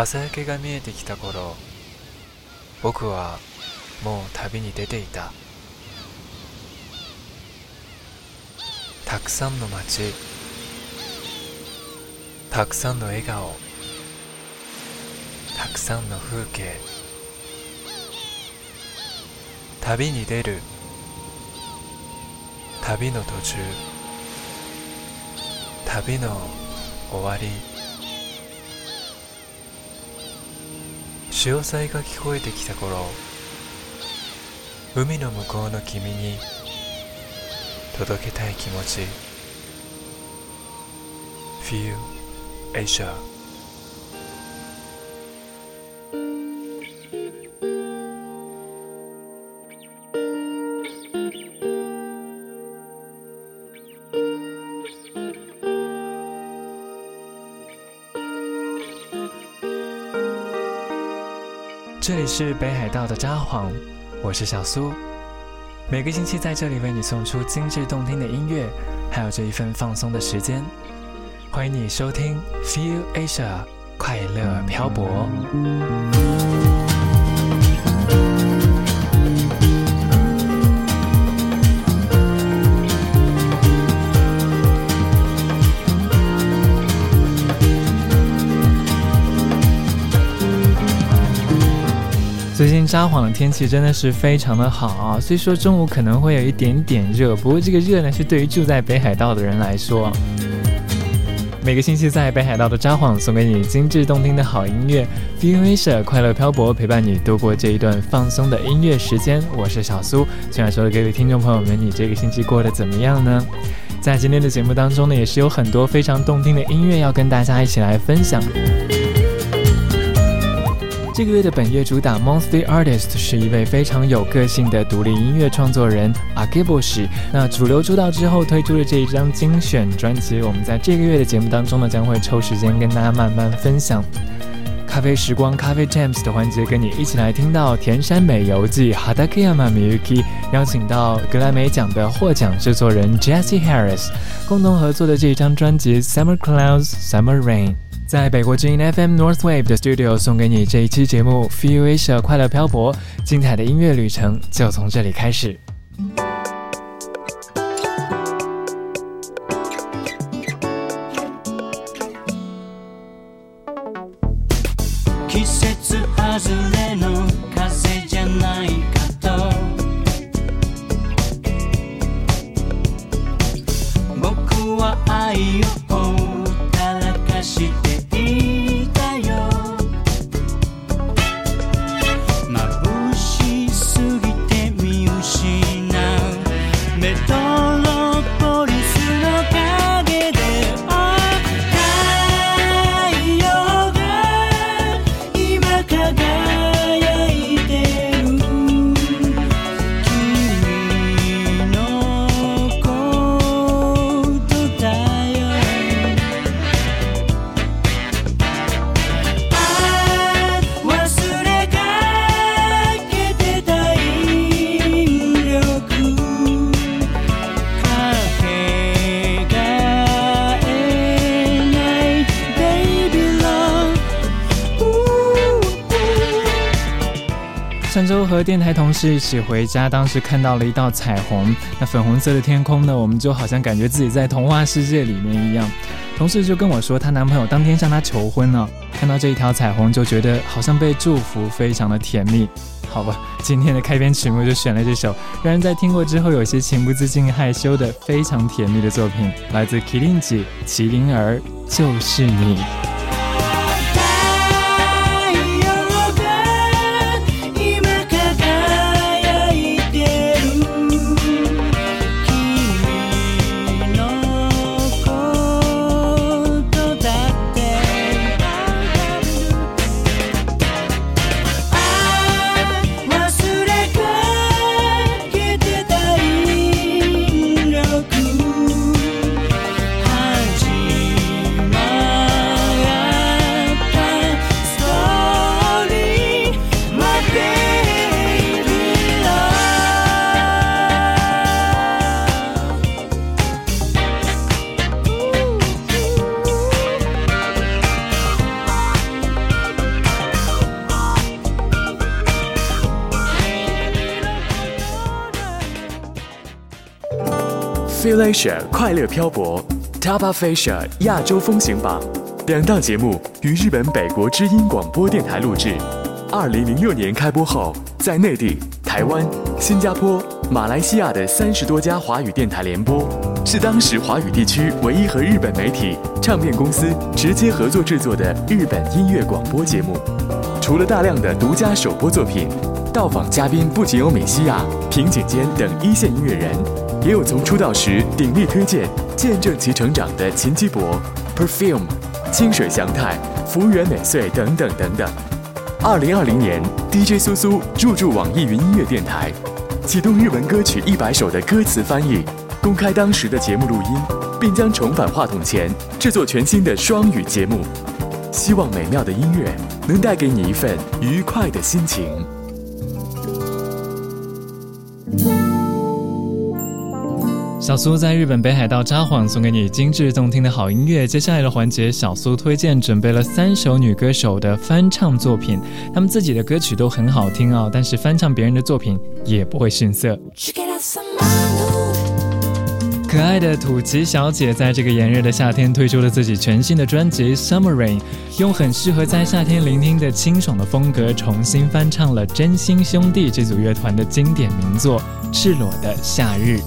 朝焼けが見えてきた頃僕はもう旅に出ていた。たくさんの街たくさんの笑顔たくさんの風景旅に出る旅の途中旅の終わり。潮騒が聞こえてきた頃海の向こうの君に届けたい気持ち。Feel Asia. 这里是北海道的札幌，我是小苏。每个星期在这里为你送出精致动听的音乐，还有这一份放松的时间。欢迎你收听 Feel Asia 快乐漂泊。札幌的天气真的是非常的好啊，虽说中午可能会有一点点热，不过这个热呢是对于住在北海道的人来说。每个星期在北海道的札幌送给你精致动听的好音乐，Feel Asia 快乐漂泊陪伴你度过这一段放松的音乐时间。我是小苏，亲爱的各位听众朋友们，你这个星期过得怎么样呢？在今天的节目当中呢，也是有很多非常动听的音乐要跟大家一起来分享。这个月的本月主打 Monthly Artist 是一位非常有个性的独立音乐创作人 a g i b o s h。那主流出道之后推出的这一张精选专辑，我们在这个月的节目当中呢，将会抽时间跟大家慢慢分享。咖啡时光咖啡 Jams 的环节，跟你一起来听到田山美游记 HADAKIAMA MIYUKI，邀请到格莱美奖的获奖制作人 Jesse Harris 共同合作的这一张专辑 Summer Clouds Summer Rain。在北国之音 FM North Wave 的 Studio 送给你这一期节目《Feel Asia 快乐漂泊》，精彩的音乐旅程就从这里开始。上周和电台同事一起回家，当时看到了一道彩虹，那粉红色的天空呢，我们就好像感觉自己在童话世界里面一样。同事就跟我说，她男朋友当天向她求婚了，看到这一条彩虹就觉得好像被祝福，非常的甜蜜。好吧，今天的开篇曲目就选了这首，让人在听过之后有些情不自禁害羞的非常甜蜜的作品，来自 Kilinji 麒麟儿，就是你。Feel Asia 快乐漂泊，Top of Asia 亚洲风行榜，两档节目于日本北国之音广播电台录制。二零零六年开播后，在内地、台湾、新加坡、马来西亚的三十多家华语电台联播，是当时华语地区唯一和日本媒体、唱片公司直接合作制作的日本音乐广播节目。除了大量的独家首播作品，到访嘉宾不仅有米西亚、平井坚等一线音乐人，也有从出道时鼎力推荐、见证其成长的秦基博、Perfume、清水祥太、福原美穗等等等等。二零二零年，DJ 苏苏入驻网易云音乐电台，启动日文歌曲一百首的歌词翻译，公开当时的节目录音，并将重返话筒前制作全新的双语节目。希望美妙的音乐能带给你一份愉快的心情。小苏在日本北海道札幌送给你精致动听的好音乐。接下来的环节，小苏推荐准备了三首女歌手的翻唱作品，她们自己的歌曲都很好听啊，但是翻唱别人的作品也不会逊色。可爱的土岐小姐在这个炎热的夏天推出了自己全新的专辑《Summer Rain》，用很适合在夏天聆听的清爽的风格，重新翻唱了真心兄弟这组乐团的经典名作《赤裸的夏日》。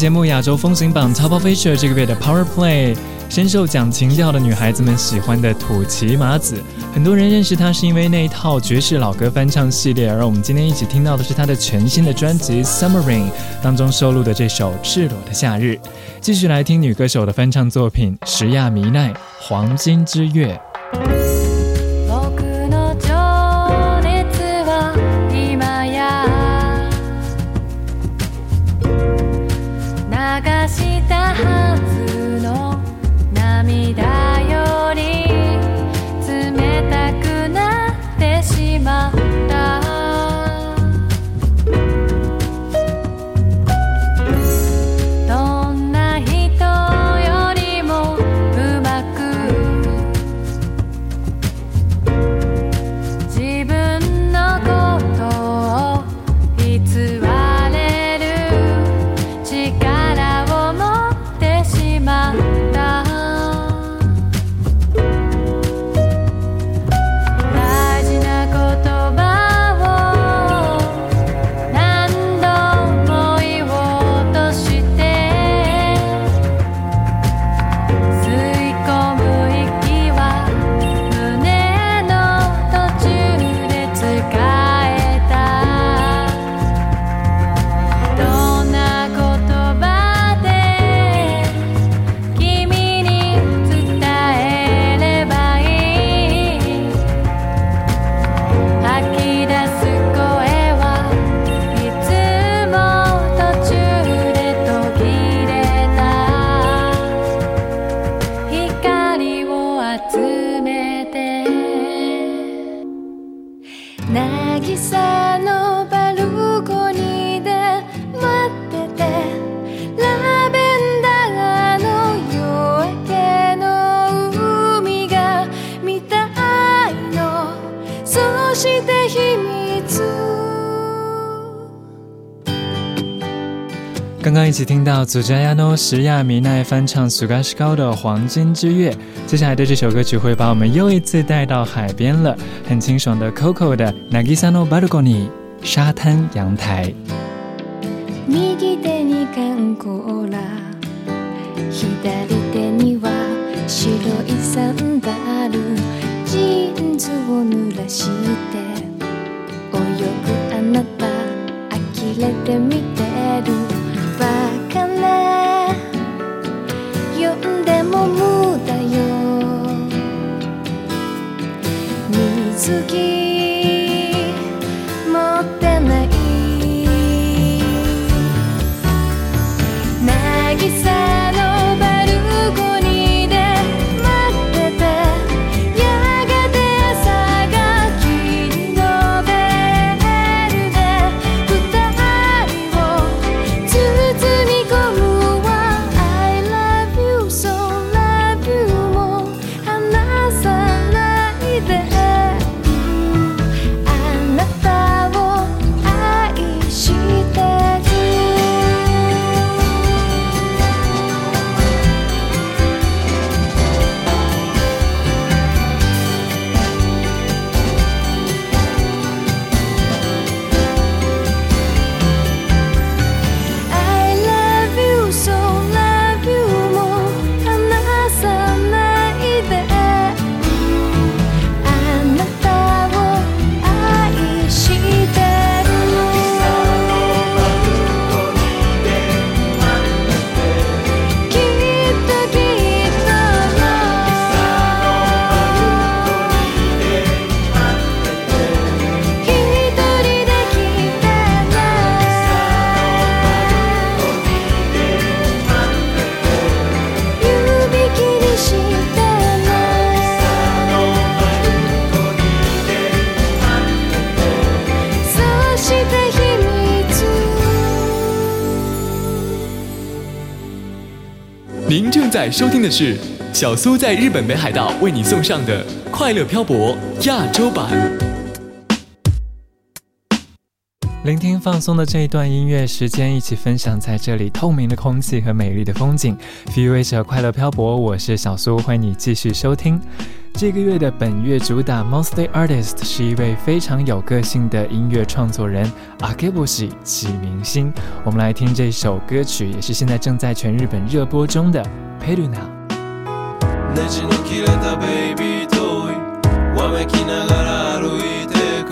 节目《亚洲风行榜》Top of Asia 这个月的 Power Play，深受讲情调的女孩子们喜欢的土岐麻子，很多人认识她是因为那一套爵士老歌翻唱系列，而我们今天一起听到的是她的全新的专辑《Summer Rain》当中收录的这首《赤裸的夏日》。继续来听女歌手的翻唱作品《石亚弥奈黄金之月》。刚刚一起听到祖加亚诺什亚米奈翻唱苏嘎什高的《黄金之月》，接下来的这首歌曲会把我们又一次带到海边了，很清爽的 Coco 的 Nagisano Balcony 沙滩阳台。月在收听的是小苏在日本北海道为你送上的快乐漂泊亚洲版。聆听放松的这一段音乐时间，一起分享在这里透明的空气和美丽的风景。Feel 着快乐漂泊，我是小苏，欢迎你继续收听。这个月的本月主打 Monthly Artist 是一位非常有个性的音乐创作人阿给波西启明星。我们来听这首歌曲，也是现在正在全日本热播中的。ペルナネジの切れたベイビートイわめきながら歩いてく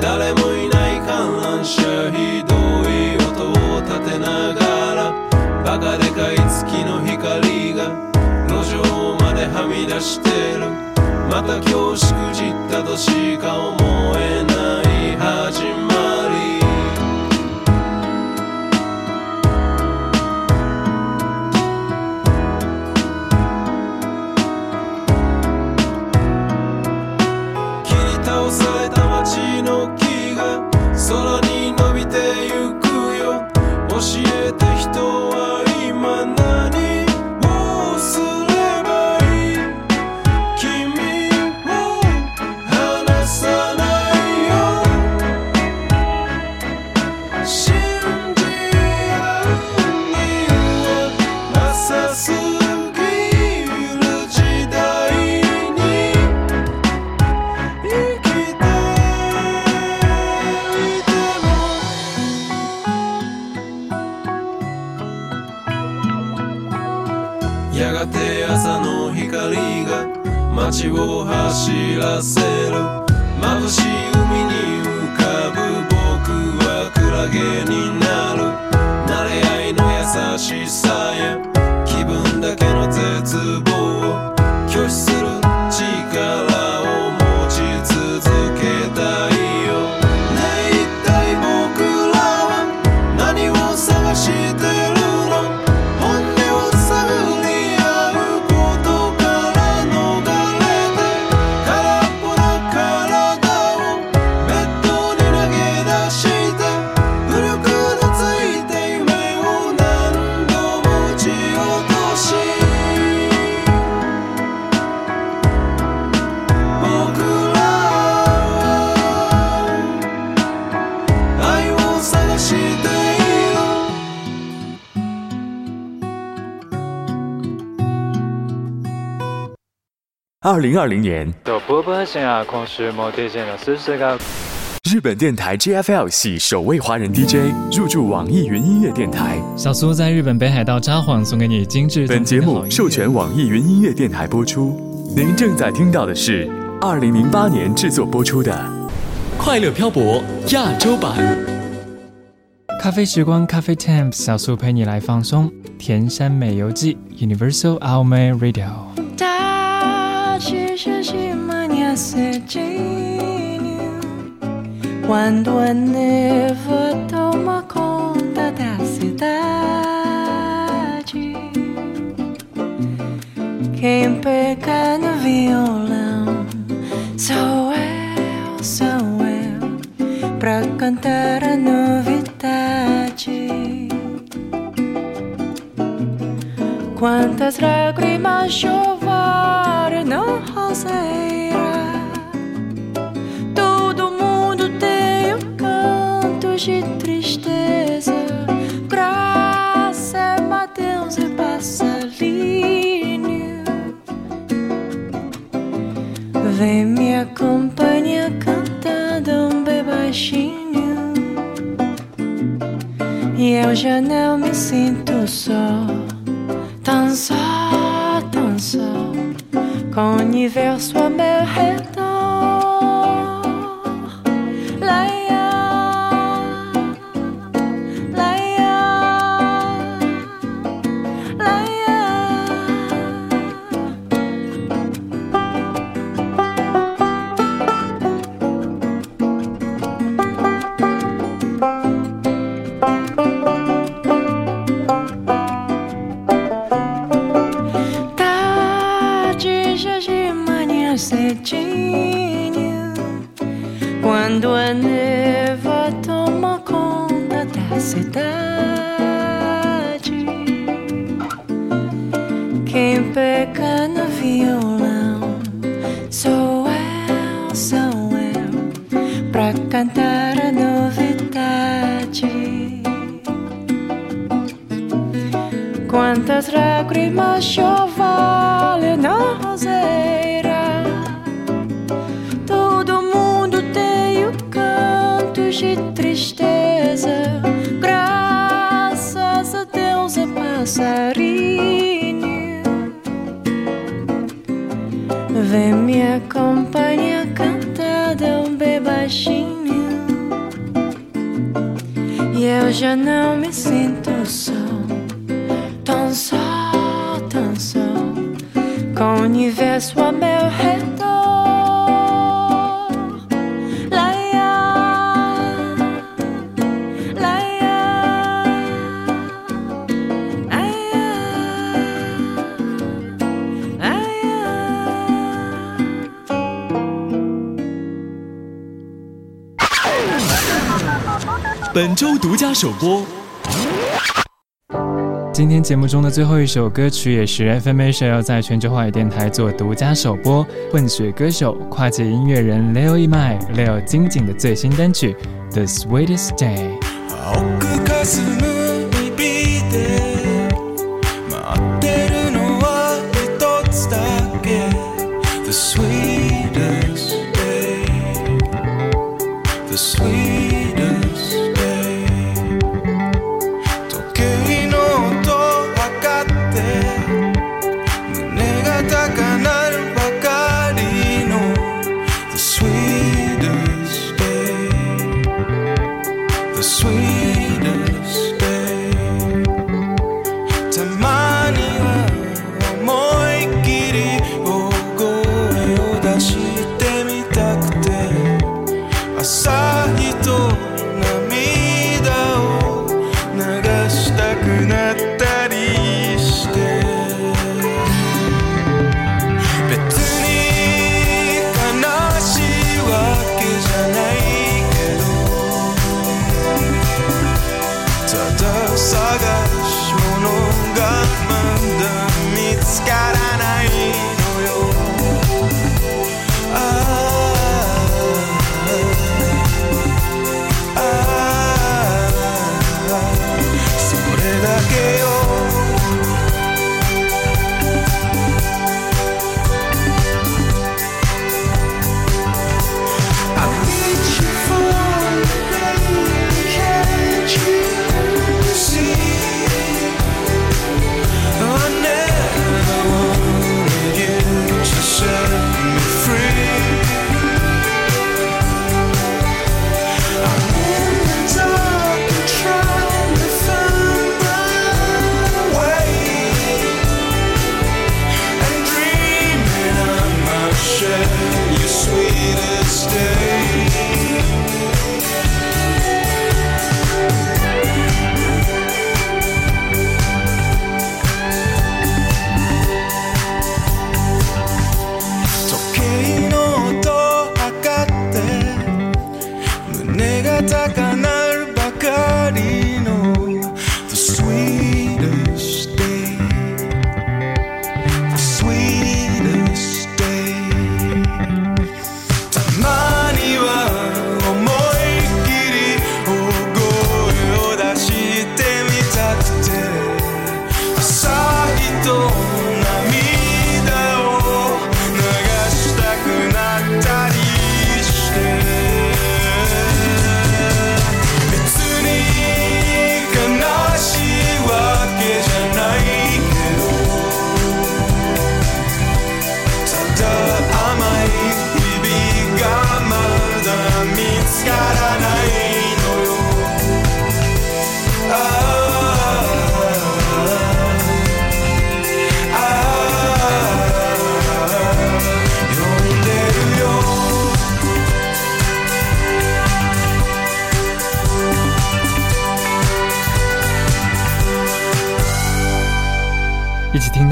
誰もいない観覧車ひどい音を立てながらバカでかい月の光が路上まではみ出してる また今日しくじったとしか思二零二零年，日本电台 JFL 系首位华人 DJ 入驻网易云音乐电台。小苏在日本北海道札幌送给你精致。本节目授权网易云音乐电台播出。您正在听到的是二零零八年制作播出的《快乐漂泊》亚洲版。咖啡时光，咖啡 Time，小苏陪你来放松。田山美游记，Universal Alma Radio。Quando a neva toma conta da cidade, quem pega no violão sou eu, sou eu, pra cantar a novidade. Quantas lágrimas chover Vem me acompanhar cantando um baixinho. E eu já não me sinto só, tão só, tão só, com o universo a meu redor. peca no violão. Sou eu, sou eu, pra cantar a novidade. Quantas lágrimas chovalho não já não me sinto só, tão só, tão só, com o universo a meu redor. 首播。今天节目中的最后一首歌曲，也是 FM Asia 要在全球华语电台做独家首播。混血歌手、跨界音乐人 Leo Imai Leo 金井的最新单曲《The Sweetest Day》。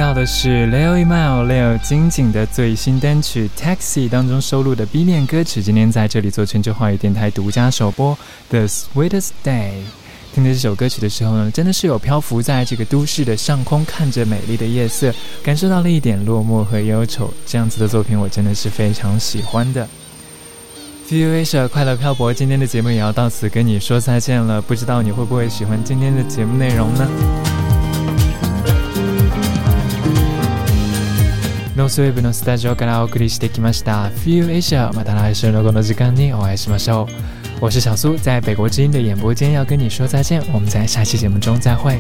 到的是 Leo Email Leo 金井的最新单曲《Taxi》当中收录的 B 面歌曲，今天在这里做全球华语电台独家首播。The Sweetest Day，听着这首歌曲的时候呢，真的是有漂浮在这个都市的上空，看着美丽的夜色，感受到了一点落寞和忧愁。这样子的作品，我真的是非常喜欢的。Feel Asia 快乐漂泊，今天的节目也要到此跟你说再见了。不知道你会不会喜欢今天的节目内容呢？ースウェブのスタジオからお送りしてきました「Few Asia」また来週のこの時間にお会いしましょう。我是小苏在北国之音的演播间要跟你说再见。我们在下期节目中再会。